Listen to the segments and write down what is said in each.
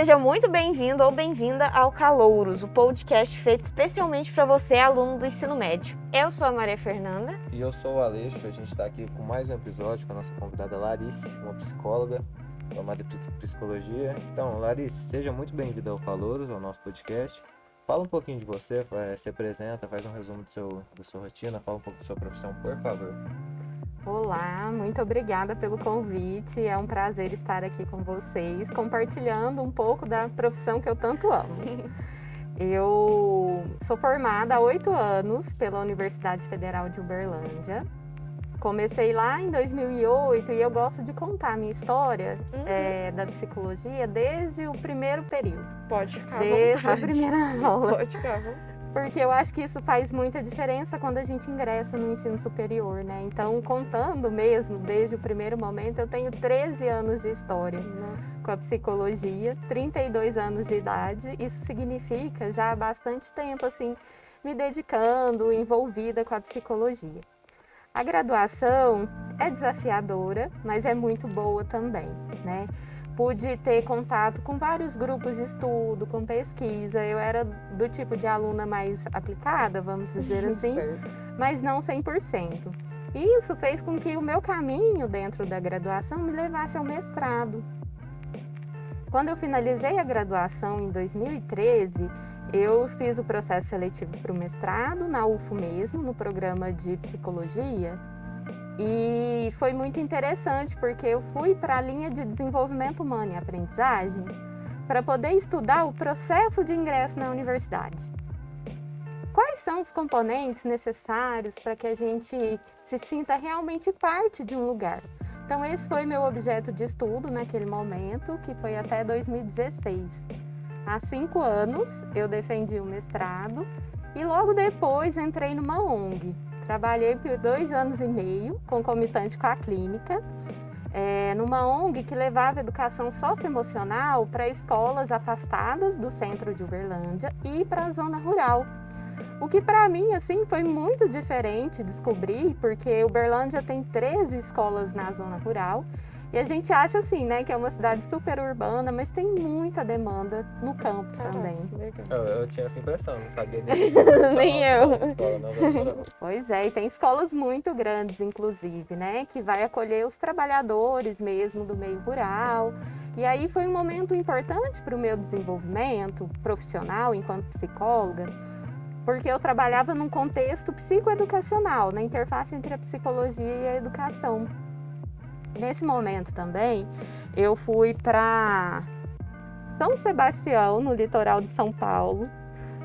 seja muito bem-vindo ou bem-vinda ao Calouros, o podcast feito especialmente para você, aluno do ensino médio. Eu sou a Maria Fernanda. E eu sou o Aleixo. A gente está aqui com mais um episódio com a nossa convidada Larice, uma psicóloga formada em psicologia. Então, Larice, seja muito bem-vinda ao Calouros, ao nosso podcast. Fala um pouquinho de você, se apresenta, faz um resumo do seu, da sua rotina, fala um pouco da sua profissão, por favor. Olá, muito obrigada pelo convite. É um prazer estar aqui com vocês, compartilhando um pouco da profissão que eu tanto amo. Eu sou formada há oito anos pela Universidade Federal de Uberlândia. Comecei lá em 2008 e eu gosto de contar a minha história uhum. é, da psicologia desde o primeiro período. Pode ficar Desde a primeira aula. Pode ficar porque eu acho que isso faz muita diferença quando a gente ingressa no ensino superior, né? Então, contando mesmo, desde o primeiro momento, eu tenho 13 anos de história Nossa. com a psicologia, 32 anos de idade. Isso significa já há bastante tempo, assim, me dedicando, envolvida com a psicologia. A graduação é desafiadora, mas é muito boa também, né? Pude ter contato com vários grupos de estudo, com pesquisa. Eu era do tipo de aluna mais aplicada, vamos dizer assim, mas não 100%. Isso fez com que o meu caminho dentro da graduação me levasse ao mestrado. Quando eu finalizei a graduação em 2013, eu fiz o processo seletivo para o mestrado na UFO mesmo, no programa de psicologia. E foi muito interessante porque eu fui para a linha de desenvolvimento humano e aprendizagem para poder estudar o processo de ingresso na universidade. Quais são os componentes necessários para que a gente se sinta realmente parte de um lugar? Então, esse foi meu objeto de estudo naquele momento, que foi até 2016. Há cinco anos eu defendi o mestrado e logo depois entrei numa ONG, Trabalhei por dois anos e meio, concomitante com a clínica, é, numa ONG que levava educação socioemocional para escolas afastadas do centro de Uberlândia e para a zona rural. O que para mim assim foi muito diferente descobrir, porque Uberlândia tem 13 escolas na zona rural e a gente acha assim, né, que é uma cidade super urbana, mas tem muita demanda no campo Caraca, também. Eu, eu, tinha essa impressão, não sabia nem. nem eu. Escola, pois é, e tem escolas muito grandes, inclusive, né, que vai acolher os trabalhadores mesmo do meio rural. E aí foi um momento importante para o meu desenvolvimento profissional enquanto psicóloga, porque eu trabalhava num contexto psicoeducacional, na interface entre a psicologia e a educação. Nesse momento também, eu fui para São Sebastião, no litoral de São Paulo.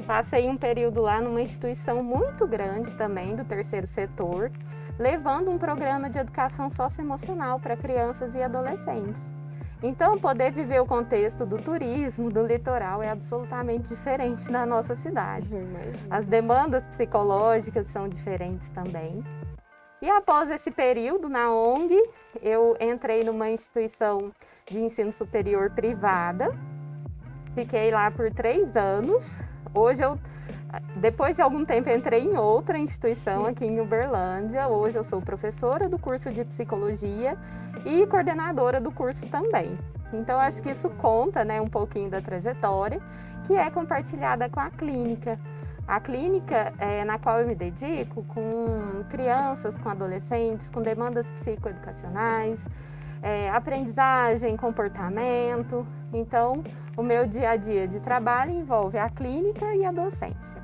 Passei um período lá numa instituição muito grande também, do terceiro setor, levando um programa de educação socioemocional para crianças e adolescentes. Então, poder viver o contexto do turismo, do litoral, é absolutamente diferente na nossa cidade. As demandas psicológicas são diferentes também. E após esse período na ONG, eu entrei numa instituição de ensino superior privada. Fiquei lá por três anos. Hoje eu, depois de algum tempo, entrei em outra instituição aqui em Uberlândia. Hoje eu sou professora do curso de psicologia e coordenadora do curso também. Então acho que isso conta, né, um pouquinho da trajetória que é compartilhada com a clínica. A clínica é, na qual eu me dedico com crianças, com adolescentes, com demandas psicoeducacionais, é, aprendizagem, comportamento. Então, o meu dia a dia de trabalho envolve a clínica e a docência.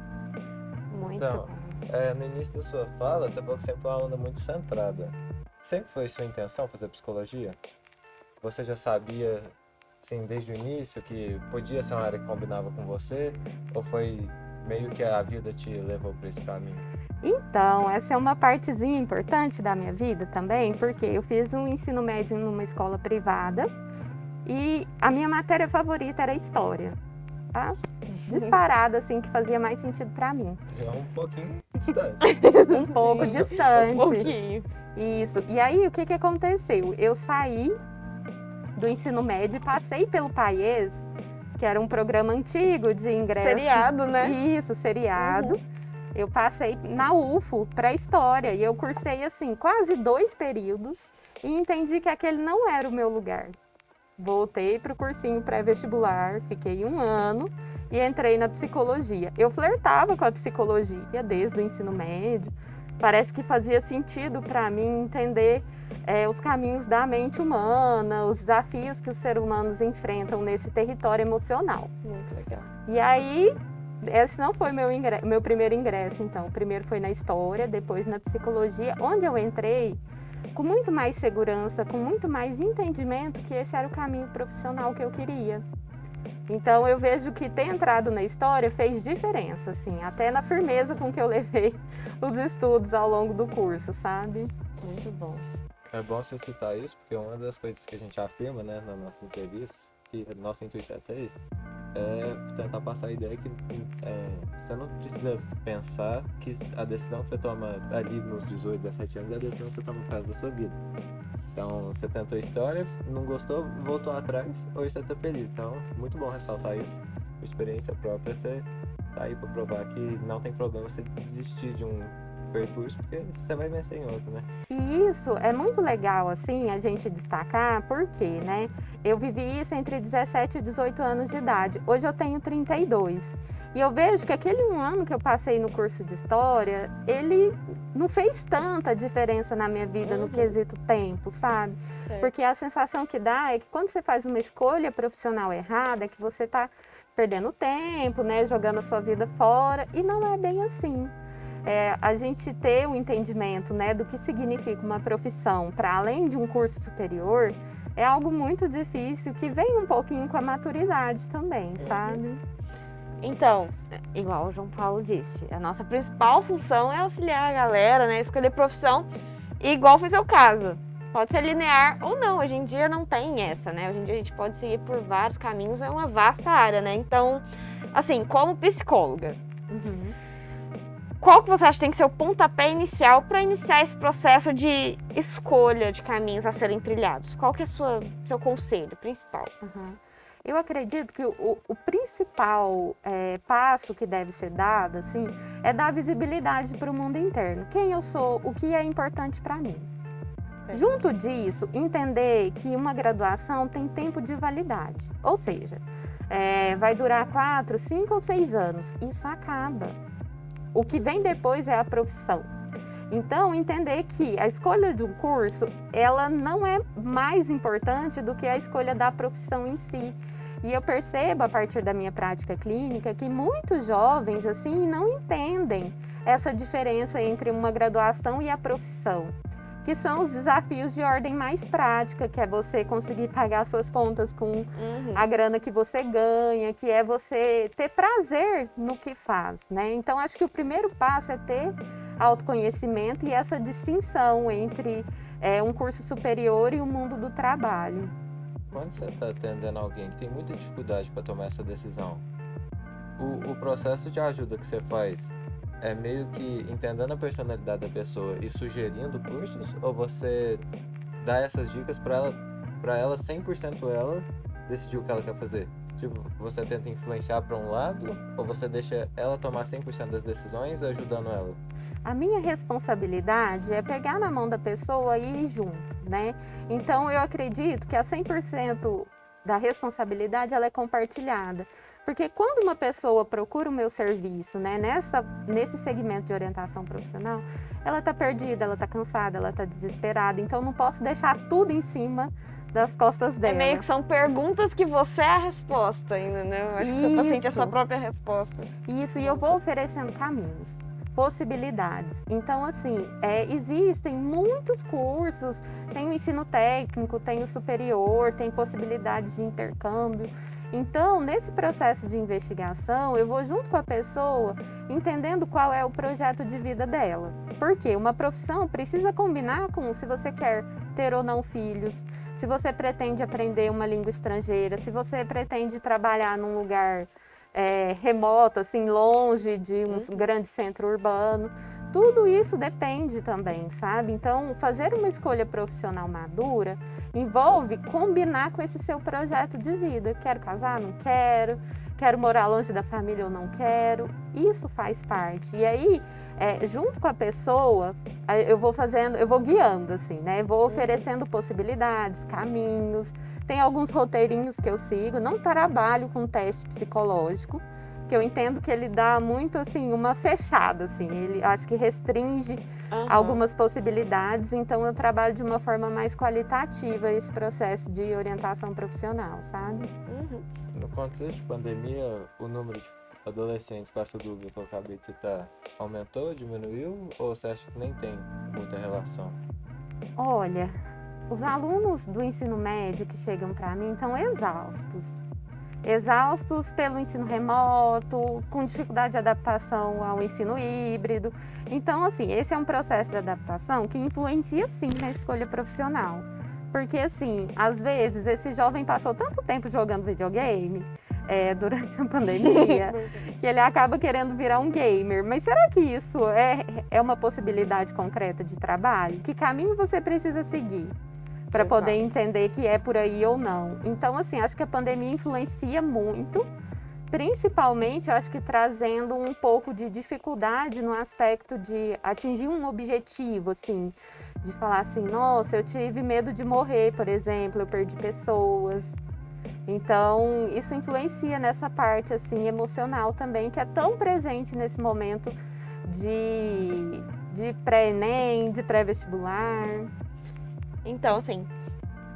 Muito então, é, no início da sua fala, você falou que sempre foi uma aluna muito centrada. Sempre foi sua intenção fazer psicologia? Você já sabia, assim, desde o início que podia ser uma área que combinava com você? Ou foi meio que a vida te levou para esse caminho? Então, essa é uma partezinha importante da minha vida também, porque eu fiz um ensino médio numa escola privada e a minha matéria favorita era história. Tá? Disparada, assim, que fazia mais sentido para mim. É um pouquinho distante. um pouco distante. Um pouquinho. Isso. E aí, o que, que aconteceu? Eu saí do ensino médio e passei pelo país que era um programa antigo de ingresso. Seriado, né? Isso, seriado. Uhum. Eu passei na UFO para história e eu cursei assim quase dois períodos e entendi que aquele não era o meu lugar. voltei para o cursinho pré-vestibular, fiquei um ano e entrei na psicologia. Eu flertava com a psicologia desde o ensino médio. Parece que fazia sentido para mim entender é, os caminhos da mente humana, os desafios que os seres humanos enfrentam nesse território emocional. Muito legal. E aí, esse não foi meu, ingresso, meu primeiro ingresso, então. O primeiro foi na história, depois na psicologia, onde eu entrei com muito mais segurança, com muito mais entendimento que esse era o caminho profissional que eu queria. Então eu vejo que ter entrado na história fez diferença, assim, até na firmeza com que eu levei os estudos ao longo do curso, sabe? Muito bom. É bom você citar isso, porque uma das coisas que a gente afirma, né, nas nossas entrevistas, que nosso intuito é até isso, é tentar passar a ideia que é, você não precisa pensar que a decisão que você toma ali nos 18, 17 anos é a decisão que você toma por causa da sua vida. Então, você tentou história, não gostou, voltou atrás, hoje você está feliz. Então, muito bom ressaltar isso. experiência própria, você tá aí para provar que não tem problema você desistir de um percurso, porque você vai vencer em outro, né? E isso é muito legal, assim, a gente destacar, porque, né? Eu vivi isso entre 17 e 18 anos de idade. Hoje eu tenho 32. E eu vejo que aquele um ano que eu passei no curso de história, ele não fez tanta diferença na minha vida uhum. no quesito tempo, sabe? Certo. Porque a sensação que dá é que quando você faz uma escolha profissional errada, é que você está perdendo tempo, né, jogando a sua vida fora, e não é bem assim. É, a gente ter o um entendimento né, do que significa uma profissão para além de um curso superior é algo muito difícil que vem um pouquinho com a maturidade também, uhum. sabe? Então, igual o João Paulo disse, a nossa principal função é auxiliar a galera, né? Escolher profissão, igual foi seu caso. Pode ser linear ou não, hoje em dia não tem essa, né? Hoje em dia a gente pode seguir por vários caminhos, é uma vasta área, né? Então, assim, como psicóloga, uhum. Qual que você acha que tem que ser o pontapé inicial para iniciar esse processo de escolha de caminhos a serem trilhados? Qual que é o seu conselho principal? Uhum. Eu acredito que o, o principal é, passo que deve ser dado, assim, é dar visibilidade para o mundo interno. Quem eu sou, o que é importante para mim. É. Junto disso, entender que uma graduação tem tempo de validade. Ou seja, é, vai durar quatro, cinco ou seis anos. Isso acaba. O que vem depois é a profissão. Então, entender que a escolha um curso, ela não é mais importante do que a escolha da profissão em si. E eu percebo a partir da minha prática clínica que muitos jovens assim não entendem essa diferença entre uma graduação e a profissão, que são os desafios de ordem mais prática, que é você conseguir pagar suas contas com uhum. a grana que você ganha, que é você ter prazer no que faz, né? Então acho que o primeiro passo é ter autoconhecimento e essa distinção entre é, um curso superior e o mundo do trabalho. Quando você está atendendo alguém que tem muita dificuldade para tomar essa decisão, o, o processo de ajuda que você faz é meio que entendendo a personalidade da pessoa e sugerindo cursos ou você dá essas dicas para ela para ela 100% ela decidir o que ela quer fazer? Tipo, você tenta influenciar para um lado ou você deixa ela tomar 100% das decisões ajudando ela? A minha responsabilidade é pegar na mão da pessoa e ir junto, né? Então eu acredito que a 100% da responsabilidade ela é compartilhada. Porque quando uma pessoa procura o meu serviço, né, nessa, nesse segmento de orientação profissional, ela está perdida, ela está cansada, ela está desesperada. Então não posso deixar tudo em cima das costas dela. É meio que são perguntas que você é a resposta, entendeu? Acho Isso. que o paciente é a sua própria resposta. Isso, e eu vou oferecendo caminhos possibilidades. Então, assim, é, existem muitos cursos, tem o ensino técnico, tem o superior, tem possibilidades de intercâmbio. Então, nesse processo de investigação, eu vou junto com a pessoa entendendo qual é o projeto de vida dela. Porque uma profissão precisa combinar com se você quer ter ou não filhos, se você pretende aprender uma língua estrangeira, se você pretende trabalhar num lugar é, remoto, assim, longe de um uhum. grande centro urbano. Tudo isso depende também, sabe? Então, fazer uma escolha profissional madura envolve combinar com esse seu projeto de vida. Quero casar? Não quero. Quero morar longe da família ou não quero. Isso faz parte. E aí, é, junto com a pessoa, eu vou fazendo, eu vou guiando, assim, né? Vou uhum. oferecendo possibilidades, caminhos, Tem alguns roteirinhos que eu sigo, não trabalho com teste psicológico, que eu entendo que ele dá muito assim uma fechada assim, ele acho que restringe uhum. algumas possibilidades, então eu trabalho de uma forma mais qualitativa esse processo de orientação profissional, sabe? Uhum. No contexto de pandemia, o número de adolescentes com essa dúvida que eu acabei de citar aumentou, diminuiu ou você acha que nem tem muita relação? Olha, os alunos do ensino médio que chegam para mim estão exaustos. Exaustos pelo ensino remoto, com dificuldade de adaptação ao ensino híbrido. Então, assim, esse é um processo de adaptação que influencia sim na escolha profissional. Porque, assim, às vezes esse jovem passou tanto tempo jogando videogame é, durante a pandemia que ele acaba querendo virar um gamer. Mas será que isso é, é uma possibilidade concreta de trabalho? Que caminho você precisa seguir? Para poder entender que é por aí ou não. Então, assim, acho que a pandemia influencia muito, principalmente, acho que trazendo um pouco de dificuldade no aspecto de atingir um objetivo, assim, de falar assim, nossa, eu tive medo de morrer, por exemplo, eu perdi pessoas. Então, isso influencia nessa parte assim emocional também, que é tão presente nesse momento de, de pré-ENEM, de pré-vestibular. Então, assim,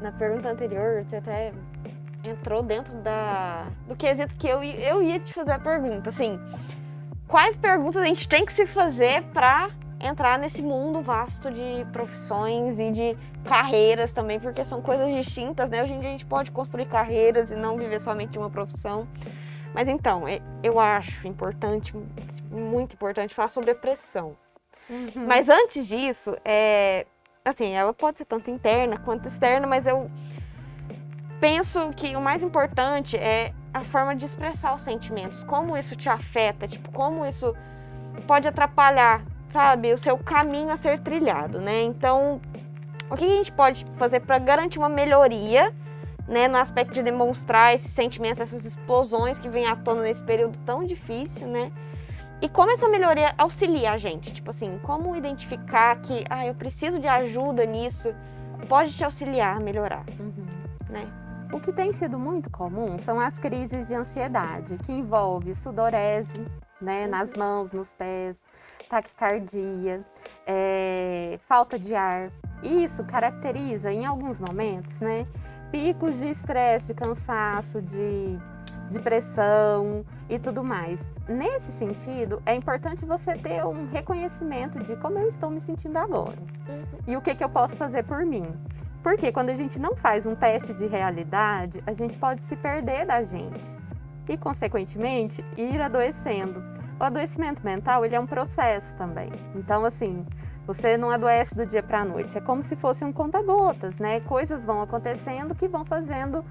na pergunta anterior, você até entrou dentro da, do quesito que eu, eu ia te fazer a pergunta, assim, quais perguntas a gente tem que se fazer para entrar nesse mundo vasto de profissões e de carreiras também, porque são coisas distintas, né? Hoje em dia a gente pode construir carreiras e não viver somente uma profissão. Mas então, eu acho importante, muito importante, falar sobre a pressão. Uhum. Mas antes disso, é, assim, ela pode ser tanto interna quanto externa, mas eu penso que o mais importante é a forma de expressar os sentimentos, como isso te afeta, tipo, como isso pode atrapalhar, sabe, o seu caminho a ser trilhado, né? Então, o que a gente pode fazer para garantir uma melhoria, né, no aspecto de demonstrar esses sentimentos, essas explosões que vêm à tona nesse período tão difícil, né? E como essa melhoria auxilia a gente? Tipo assim, como identificar que, ah, eu preciso de ajuda nisso, pode te auxiliar a melhorar, uhum. né? O que tem sido muito comum são as crises de ansiedade, que envolve sudorese, né, uhum. nas mãos, nos pés, taquicardia, é, falta de ar. Isso caracteriza, em alguns momentos, né, picos de estresse, de cansaço, de, de pressão e tudo mais nesse sentido, é importante você ter um reconhecimento de como eu estou me sentindo agora uhum. e o que, que eu posso fazer por mim. Porque quando a gente não faz um teste de realidade, a gente pode se perder da gente e, consequentemente, ir adoecendo. O adoecimento mental ele é um processo também. Então, assim, você não adoece do dia para a noite. É como se fosse um conta-gotas, né? Coisas vão acontecendo que vão fazendo,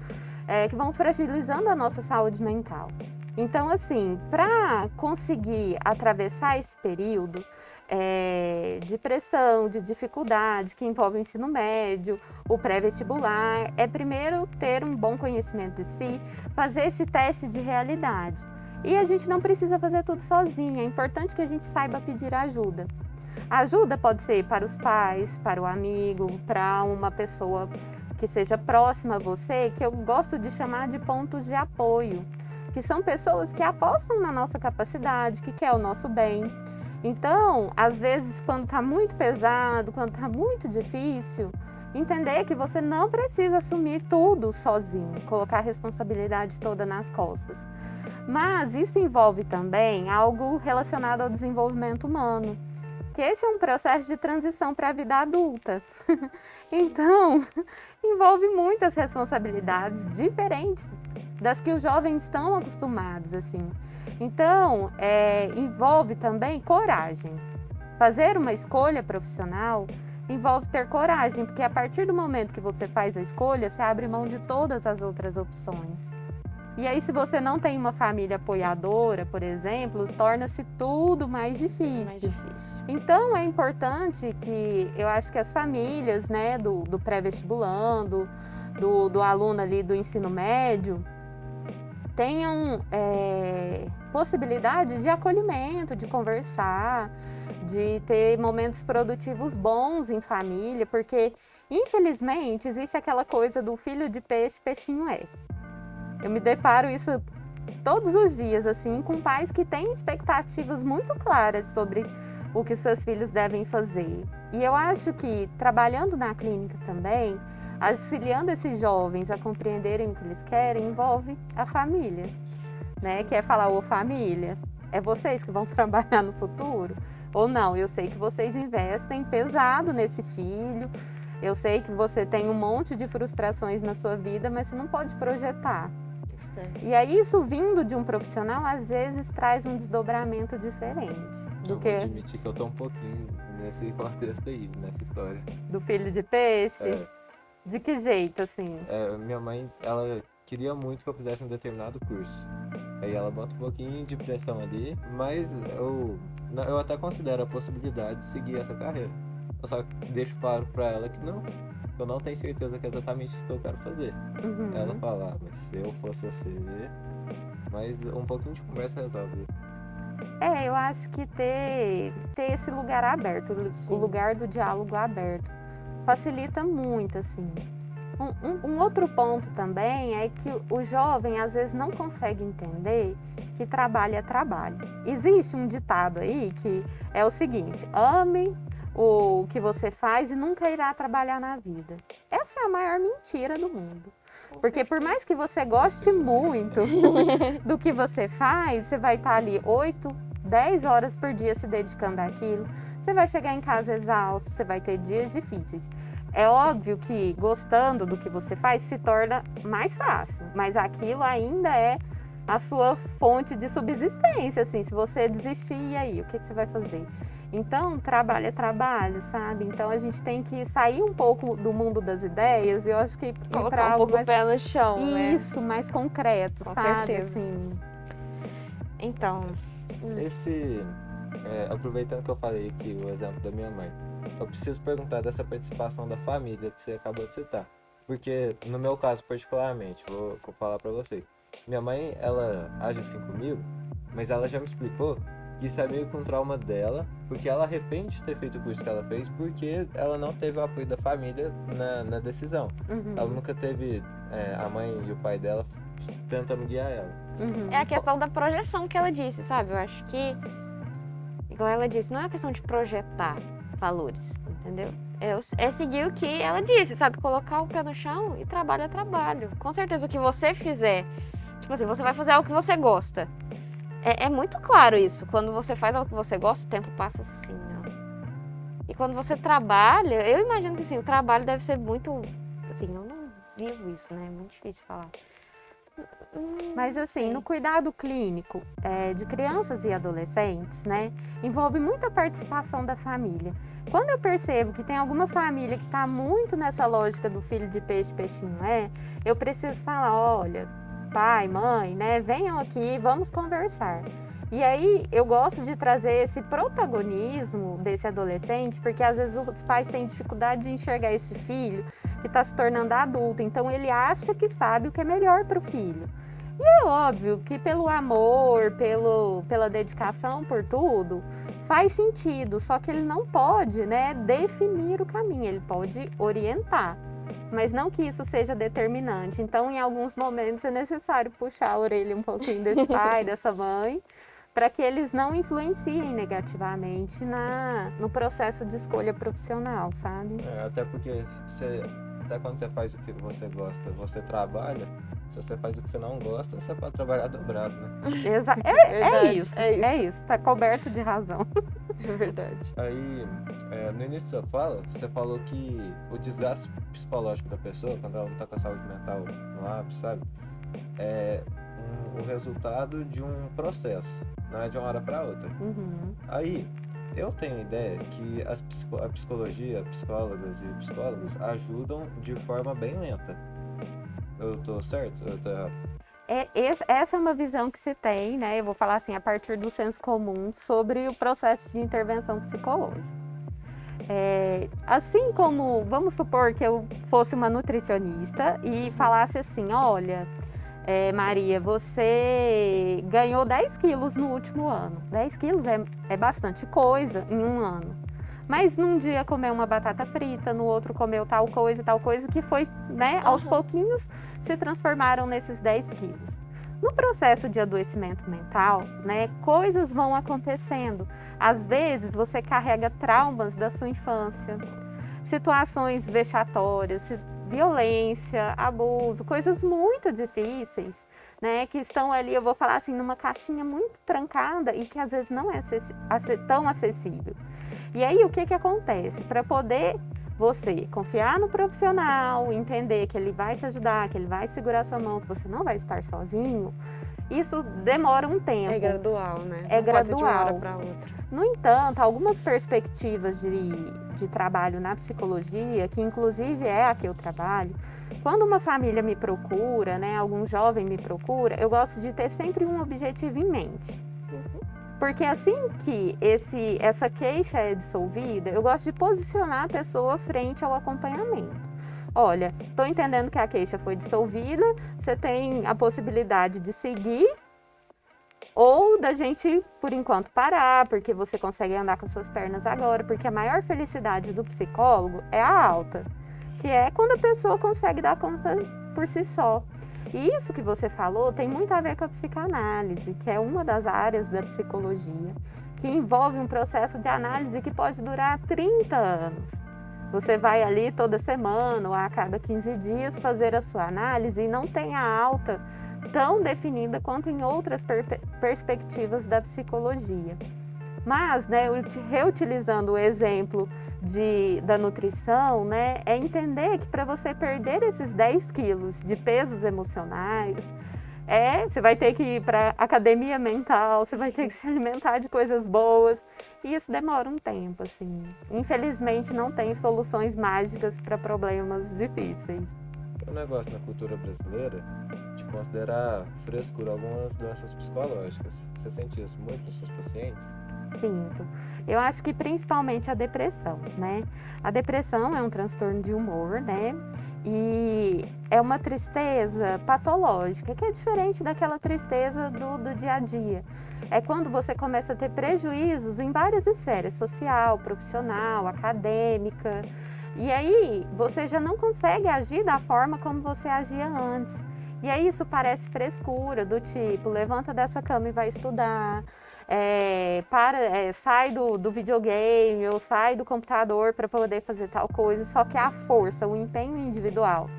é, que vão fragilizando a nossa saúde mental. Então, assim, para conseguir atravessar esse período é, de pressão, de dificuldade que envolve o ensino médio, o pré-vestibular, é primeiro ter um bom conhecimento de si, fazer esse teste de realidade. E a gente não precisa fazer tudo sozinho, é importante que a gente saiba pedir ajuda. A ajuda pode ser para os pais, para o amigo, para uma pessoa que seja próxima a você, que eu gosto de chamar de pontos de apoio que são pessoas que apostam na nossa capacidade, que quer o nosso bem. Então, às vezes, quando está muito pesado, quando está muito difícil, entender que você não precisa assumir tudo sozinho, colocar a responsabilidade toda nas costas. Mas isso envolve também algo relacionado ao desenvolvimento humano, que esse é um processo de transição para a vida adulta. então, envolve muitas responsabilidades diferentes das que os jovens estão acostumados, assim. Então, é, envolve também coragem. Fazer uma escolha profissional envolve ter coragem, porque a partir do momento que você faz a escolha, você abre mão de todas as outras opções. E aí, se você não tem uma família apoiadora, por exemplo, torna-se tudo mais difícil. Então, é importante que eu acho que as famílias, né, do, do pré-vestibulando, do, do aluno ali do ensino médio, tenham é, possibilidade de acolhimento, de conversar, de ter momentos produtivos bons em família, porque infelizmente existe aquela coisa do filho de peixe, peixinho é. Eu me deparo isso todos os dias, assim, com pais que têm expectativas muito claras sobre o que seus filhos devem fazer. E eu acho que trabalhando na clínica também, auxiliando esses jovens a compreenderem o que eles querem, envolve a família, né? Que é falar, ô família, é vocês que vão trabalhar no futuro? Ou não, eu sei que vocês investem pesado nesse filho, eu sei que você tem um monte de frustrações na sua vida, mas você não pode projetar. E aí isso vindo de um profissional às vezes traz um desdobramento diferente do eu que vou admitir que eu tô um pouquinho nesse contexto aí, nessa história. Do filho de peixe? É. De que jeito assim? É, minha mãe, ela queria muito que eu fizesse um determinado curso. Aí ela bota um pouquinho de pressão ali, mas eu, eu até considero a possibilidade de seguir essa carreira. Eu só deixo claro pra ela que não, eu não tenho certeza que é exatamente isso que eu quero fazer. Uhum. Ela fala, ah, mas se eu fosse você, mas um pouquinho de conversa resolve isso. É, eu acho que ter, ter esse lugar aberto, Sim. o lugar do diálogo aberto, facilita muito, assim. Um, um, um outro ponto também é que o jovem às vezes não consegue entender que trabalho é trabalho. Existe um ditado aí que é o seguinte: ame o que você faz e nunca irá trabalhar na vida. Essa é a maior mentira do mundo. Porque por mais que você goste muito do que você faz, você vai estar ali 8, 10 horas por dia se dedicando àquilo. Você vai chegar em casa exausto, você vai ter dias difíceis. É óbvio que gostando do que você faz se torna mais fácil, mas aquilo ainda é a sua fonte de subsistência, assim, se você desistir, e aí, o que, que você vai fazer? Então, trabalho é trabalho, sabe? Então, a gente tem que sair um pouco do mundo das ideias e eu acho que Colocar um algo pouco mais... o pé no chão, né? Isso, mais concreto, Com sabe? certeza. Assim, Então, hum, Esse, é, aproveitando que eu falei aqui o exemplo da minha mãe, eu preciso perguntar dessa participação da família que você acabou de citar. Porque no meu caso particularmente, vou, vou falar pra você. Minha mãe, ela age assim comigo, mas ela já me explicou que é meio um trauma dela, porque ela arrepende de ter feito o curso que ela fez, porque ela não teve o apoio da família na, na decisão. uhum, Ela nunca teve é, a mãe e o pai dela tentando guiar ela. uhum. é a questão da projeção que ela disse, sabe? Eu acho que, igual ela disse, não é uma questão de projetar valores, entendeu? É, é seguir o que ela disse, sabe? Colocar o pé no chão e trabalho é trabalho. Com certeza, o que você fizer, tipo assim, você vai fazer algo que você gosta. É, é muito claro isso. Quando você faz algo que você gosta, o tempo passa assim, ó. E quando você trabalha, eu imagino que assim, o trabalho deve ser muito. Assim, eu não vivo isso, né? É muito difícil falar. Hum, Mas assim, no cuidado clínico é, de crianças e adolescentes, né, envolve muita participação da família. Quando eu percebo que tem alguma família que está muito nessa lógica do filho de peixe, peixinho é, eu preciso falar, olha, pai, mãe, né, venham aqui, vamos conversar. E aí eu gosto de trazer esse protagonismo desse adolescente, porque às vezes os pais têm dificuldade de enxergar esse filho que está se tornando adulto, então ele acha que sabe o que é melhor para o filho. E é óbvio que pelo amor, pelo, pela dedicação por tudo, faz sentido, só que ele não pode né, definir o caminho, ele pode orientar. Mas não que isso seja determinante. Então, em alguns momentos, é necessário puxar a orelha um pouquinho desse pai, dessa mãe, para que eles não influenciem negativamente na, no processo de escolha profissional, sabe? É, até porque você, até quando você faz o que você gosta, você trabalha. Se você faz o que você não gosta, você pode trabalhar dobrado, né? Exa é, é Verdade, isso, é isso. é isso, tá coberto de razão. É verdade. Aí, é, no início da sua fala, você falou que o desgaste psicológico da pessoa, quando ela não tá com a saúde mental no ápice, sabe? É um- o resultado de um processo, não é de uma hora para outra. Uhum. Aí, eu tenho a ideia que as a psicologia, psicólogas e psicólogos ajudam de forma bem lenta. Eu tô certo? Eu tô errado? É, essa é uma visão que se tem, né? Eu vou falar assim, a partir do senso comum, sobre o processo de intervenção psicológica. É, assim como, vamos supor que eu fosse uma nutricionista e falasse assim: olha, é, Maria, você ganhou 10 quilos no último ano. 10 quilos é, é bastante coisa em um ano. Mas num dia comeu uma batata frita, no outro comeu tal coisa, tal coisa, que foi, né, aos uhum. pouquinhos se transformaram nesses 10 quilos. No processo de adoecimento mental, né, coisas vão acontecendo. Às vezes você carrega traumas da sua infância, situações vexatórias, violência, abuso, coisas muito difíceis, né, que estão ali, eu vou falar assim, numa caixinha muito trancada e que às vezes não é tão acessível. E aí o que que acontece? Para poder você confiar no profissional, entender que ele vai te ajudar, que ele vai segurar sua mão, que você não vai estar sozinho, isso demora um tempo. É gradual, né? É gradual. outra. No entanto, algumas perspectivas de, de trabalho na psicologia, que inclusive é a que eu trabalho, quando uma família me procura, né, algum jovem me procura, eu gosto de ter sempre um objetivo em mente. Porque assim que esse, essa queixa é dissolvida, eu gosto de posicionar a pessoa frente ao acompanhamento. Olha, estou entendendo que a queixa foi dissolvida, você tem a possibilidade de seguir ou da gente, por enquanto, parar, porque você consegue andar com as suas pernas agora, porque a maior felicidade do psicólogo é a alta, que é quando a pessoa consegue dar conta por si só. E isso que você falou tem muito a ver com a psicanálise, que é uma das áreas da psicologia, que envolve um processo de análise que pode durar 30 anos. Você vai ali toda semana ou a cada 15 dias fazer a sua análise e não tem a alta tão definida quanto em outras per perspectivas da psicologia. Mas, né, reutilizando o exemplo de, da nutrição, né, é entender que para você perder esses 10 quilos de pesos emocionais, é, você vai ter que ir para academia mental, você vai ter que se alimentar de coisas boas. E isso demora um tempo, assim. Infelizmente não tem soluções mágicas para problemas difíceis. É um negócio na cultura brasileira de considerar frescura algumas doenças psicológicas. Você sente isso muito nos seus pacientes? Sinto. Eu acho que principalmente a depressão, né? A depressão é um transtorno de humor, né? E é uma tristeza patológica, que é diferente daquela tristeza do, do dia a dia. É quando você começa a ter prejuízos em várias esferas, social, profissional, acadêmica. E aí você já não consegue agir da forma como você agia antes. E aí isso parece frescura, do tipo, levanta dessa cama e vai estudar é, para, é, sai do, do videogame ou sai do computador para poder fazer tal coisa, só que a força, o empenho individual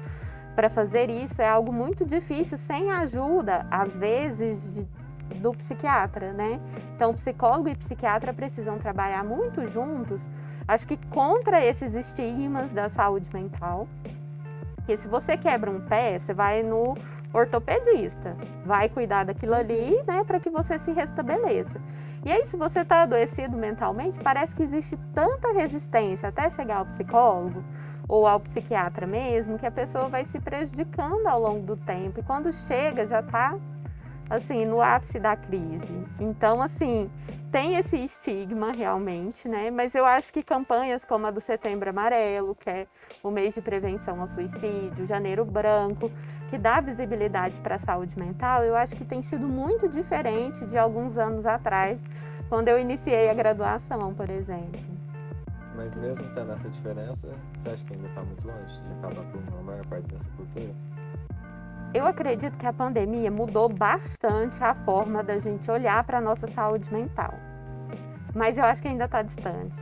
para fazer isso é algo muito difícil sem a ajuda, às vezes, de, do psiquiatra, né? Então, psicólogo e psiquiatra precisam trabalhar muito juntos, acho que contra esses estigmas da saúde mental. Porque se você quebra um pé, você vai no ortopedista. Vai cuidar daquilo ali, né, para que você se restabeleça. E aí, se você está adoecido mentalmente, parece que existe tanta resistência até chegar ao psicólogo ou ao psiquiatra mesmo, que a pessoa vai se prejudicando ao longo do tempo. E quando chega, já está assim, no ápice da crise. Então, assim, tem esse estigma realmente, né? Mas eu acho que campanhas como a do Setembro Amarelo, que é o mês de prevenção ao suicídio, Janeiro Branco, que dá visibilidade para a saúde mental, eu acho que tem sido muito diferente de alguns anos atrás, quando eu iniciei a graduação, por exemplo. Mas mesmo tendo essa diferença, você acha que ainda está muito longe de acabar com a maior parte dessa cultura? Eu acredito que a pandemia mudou bastante a forma da gente olhar para a nossa saúde mental. Mas eu acho que ainda está distante.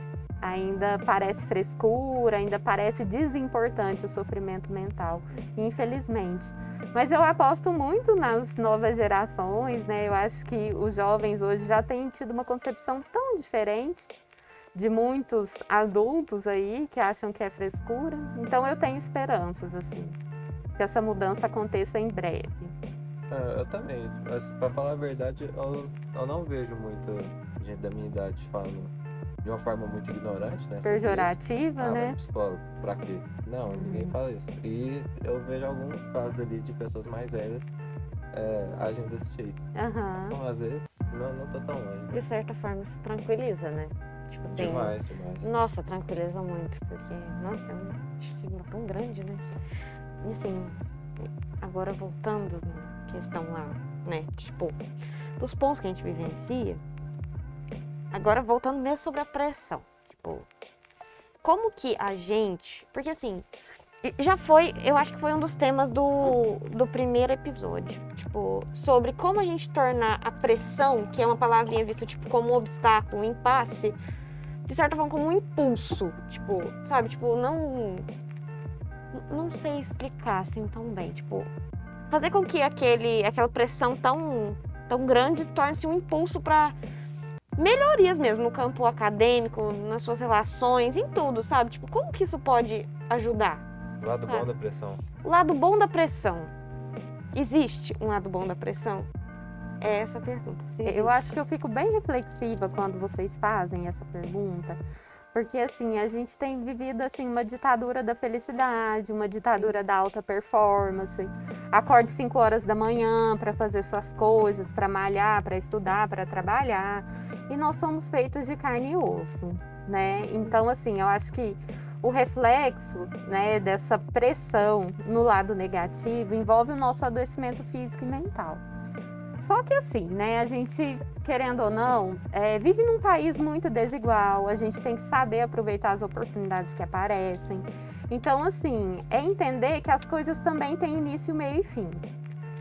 Ainda parece frescura, ainda parece desimportante o sofrimento mental, infelizmente. Mas eu aposto muito nas novas gerações, né? Eu acho que os jovens hoje já têm tido uma concepção tão diferente de muitos adultos aí que acham que é frescura. Então eu tenho esperanças, assim, que essa mudança aconteça em breve. É, eu também. Mas, pra falar a verdade, eu, eu não vejo muita gente da minha idade falando de uma forma muito ignorante, né? Pejorativa, ah, né? Psicólogo, pra quê? Não, ninguém fala isso. E eu vejo alguns casos ali de pessoas mais velhas é, agem desse jeito. Uhum. Então, às vezes, não, não tô tão longe. Né? De certa forma, isso tranquiliza, né? Tipo, tem... Demais, demais. Nossa, tranquiliza muito, porque, nossa, é um estigma tão grande, né? E assim, agora voltando, né? questão lá, né? Tipo, dos pontos que a gente vivencia. Agora, voltando mesmo sobre a pressão. Tipo, como que a gente. Porque assim, já foi, eu acho que foi um dos temas do, do primeiro episódio. Tipo, sobre como a gente tornar a pressão, que é uma palavrinha vista tipo como um obstáculo, um impasse, de certa forma como um impulso. Tipo, sabe? Tipo, não. Não sei explicar assim tão bem. Tipo, fazer com que aquele, aquela pressão tão, tão grande torne-se um impulso para melhorias mesmo no campo acadêmico, nas suas relações, em tudo, sabe? Tipo, como que isso pode ajudar? O lado sabe? bom da pressão. O lado bom da pressão. Existe um lado bom da pressão? É essa a pergunta. Eu acho que eu fico bem reflexiva quando vocês fazem essa pergunta, porque assim, a gente tem vivido assim uma ditadura da felicidade, uma ditadura da alta performance. Acorde 5 horas da manhã para fazer suas coisas, para malhar, para estudar, para trabalhar. E nós somos feitos de carne e osso, né? Então assim, eu acho que o reflexo né, dessa pressão no lado negativo envolve o nosso adoecimento físico e mental. Só que assim, né, a gente, querendo ou não, é, vive num país muito desigual, a gente tem que saber aproveitar as oportunidades que aparecem. Então, assim, é entender que as coisas também têm início, meio e fim.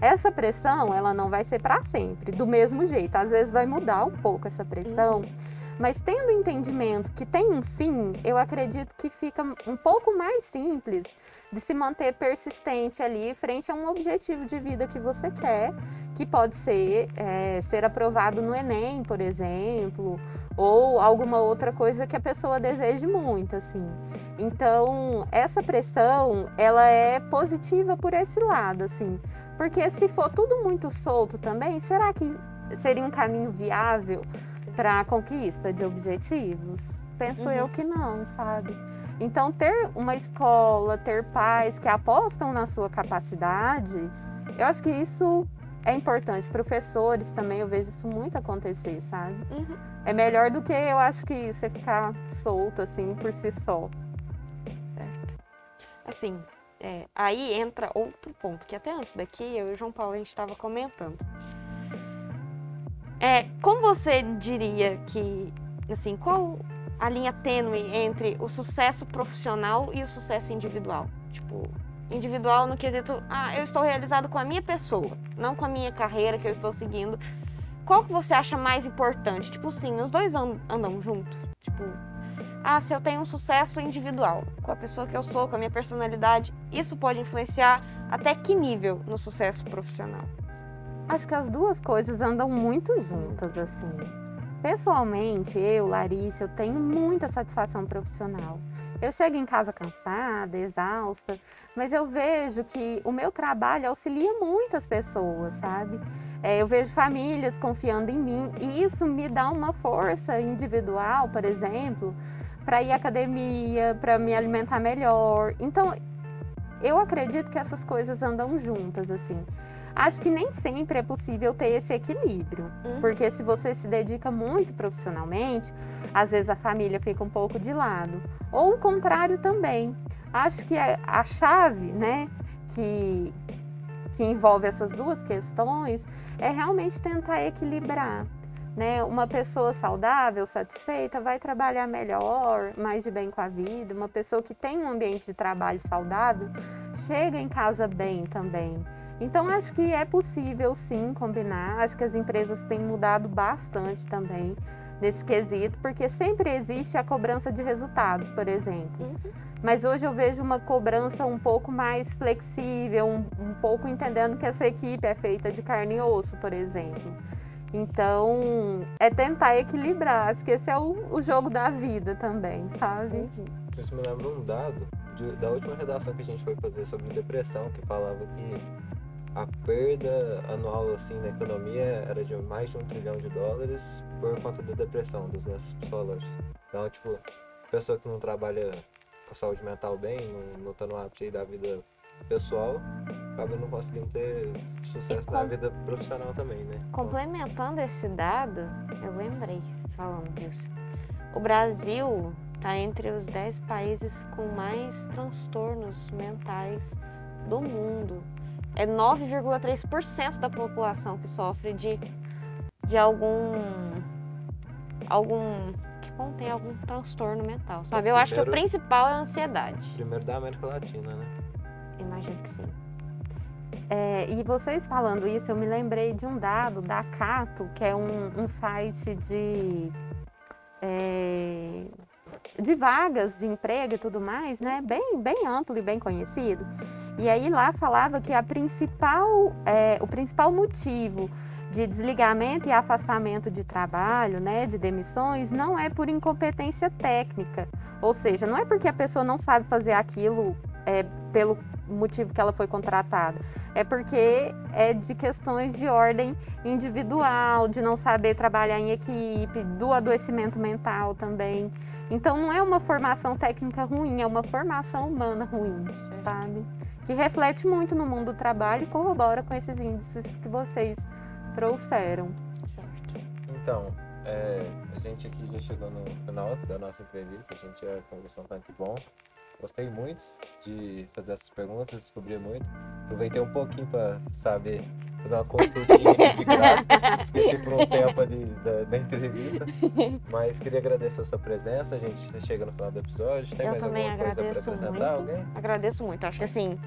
Essa pressão, ela não vai ser para sempre, do mesmo jeito. Às vezes vai mudar um pouco essa pressão, uhum. mas tendo entendimento que tem um fim, eu acredito que fica um pouco mais simples de se manter persistente ali frente a um objetivo de vida que você quer que pode ser é, ser aprovado no Enem, por exemplo, ou alguma outra coisa que a pessoa deseje muito, assim. Então, essa pressão, ela é positiva por esse lado, assim, porque se for tudo muito solto também, será que seria um caminho viável para a conquista de objetivos? Penso uhum. eu que não, sabe? Então, ter uma escola, ter pais que apostam na sua capacidade, eu acho que isso é importante. Professores também, eu vejo isso muito acontecer, sabe? Uhum. É melhor do que eu acho que você ficar solto, assim, por si só. Certo. Assim, é, aí entra outro ponto, que até antes daqui, eu e o João Paulo, a gente estava comentando. É, como você diria que, assim, qual a linha tênue entre o sucesso profissional e o sucesso individual? Tipo, individual no quesito, ah, eu estou realizado com a minha pessoa, não com a minha carreira que eu estou seguindo. Qual que você acha mais importante? Tipo, sim, os dois andam juntos. Tipo, ah, se eu tenho um sucesso individual com a pessoa que eu sou, com a minha personalidade, isso pode influenciar até que nível no sucesso profissional? Acho que as duas coisas andam muito juntas, assim. Pessoalmente, eu, Larissa, eu tenho muita satisfação profissional. Eu chego em casa cansada, exausta, mas eu vejo que o meu trabalho auxilia muitas pessoas, sabe? É, eu vejo famílias confiando em mim e isso me dá uma força individual, por exemplo, para ir à academia, para me alimentar melhor. Então, eu acredito que essas coisas andam juntas, assim. Acho que nem sempre é possível ter esse equilíbrio, uhum. porque se você se dedica muito profissionalmente, às vezes a família fica um pouco de lado, ou o contrário também. Acho que a chave, né, que, que envolve essas duas questões é realmente tentar equilibrar. Né? Uma pessoa saudável, satisfeita, vai trabalhar melhor, mais de bem com a vida. Uma pessoa que tem um ambiente de trabalho saudável chega em casa bem também. Então, acho que é possível sim combinar. Acho que as empresas têm mudado bastante também nesse quesito, porque sempre existe a cobrança de resultados, por exemplo. Uhum. Mas hoje eu vejo uma cobrança um pouco mais flexível, um, um pouco entendendo que essa equipe é feita de carne e osso, por exemplo. Então, é tentar equilibrar. Acho que esse é o, o jogo da vida também, sabe? Uhum. Isso me lembra um dado de, da última redação que a gente foi fazer sobre depressão, que falava que a perda anual assim na economia era de mais de um trilhão de dólares por conta da depressão dos nossos psicológicos. Então, tipo, pessoa que não trabalha com saúde mental bem, não, não tá no ápice da vida pessoal, acaba não conseguindo ter sucesso com... na vida profissional também, né? Complementando esse dado, eu lembrei, falando disso. O Brasil está entre os 10 países com mais transtornos mentais do mundo. é 9,3% da população que sofre de, de algum algum que contém algum transtorno mental, sabe? Eu acho que o principal é a ansiedade. Primeiro da América Latina, né? Imagino que sim. É, e vocês falando isso, eu me lembrei de um dado da Cato, que é um, um site de, é, de vagas de emprego e tudo mais, né? Bem, bem amplo e bem conhecido. E aí lá falava que a principal, é, o principal motivo de desligamento e afastamento de trabalho, né, de demissões, não é por incompetência técnica. Ou seja, não é porque a pessoa não sabe fazer aquilo é, pelo motivo que ela foi contratada. É porque é de questões de ordem individual, de não saber trabalhar em equipe, do adoecimento mental também. Então não é uma formação técnica ruim, é uma formação humana ruim, sabe? Que reflete muito no mundo do trabalho e corrobora com esses índices que vocês trouxeram. Certo. Então, é, a gente aqui já chegou no final da nossa entrevista, a gente já conversou um tanto bom. Gostei muito de fazer essas perguntas, descobrir muito. Aproveitei um pouquinho para saber fazer uma consultinha de graça. Esqueci por um tempo ali da, da, entrevista. Mas queria agradecer a sua presença. A gente chega no final do episódio. Tem Eu mais também alguma coisa para acrescentar? muito. Alguém? Agradeço muito. Acho que assim,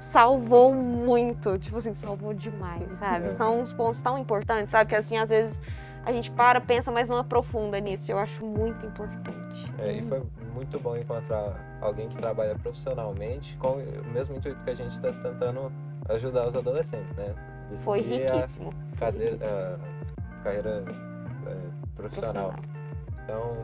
salvou muito. Tipo assim, salvou demais, sabe? É. São uns pontos tão importantes, sabe? Que assim, às vezes a gente para, pensa, mas não aprofunda nisso. Eu acho muito importante. É, e foi muito bom encontrar alguém que trabalha profissionalmente com o mesmo intuito que a gente está tentando ajudar os adolescentes, né? De Foi seguir a riquíssimo. cadeira- a carreira é, profissional. Profissional. Então,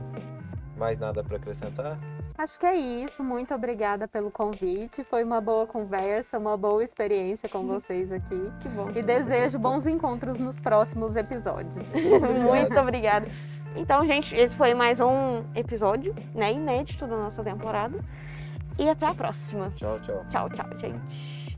mais nada para acrescentar? Acho que é isso. Muito obrigada pelo convite. Foi uma boa conversa, uma boa experiência com vocês aqui. Que bom. E desejo bons encontros nos próximos episódios. Muito obrigada. Então, gente, esse foi mais um episódio, né, inédito da nossa temporada. E até a próxima. Tchau, tchau. Tchau, tchau, gente.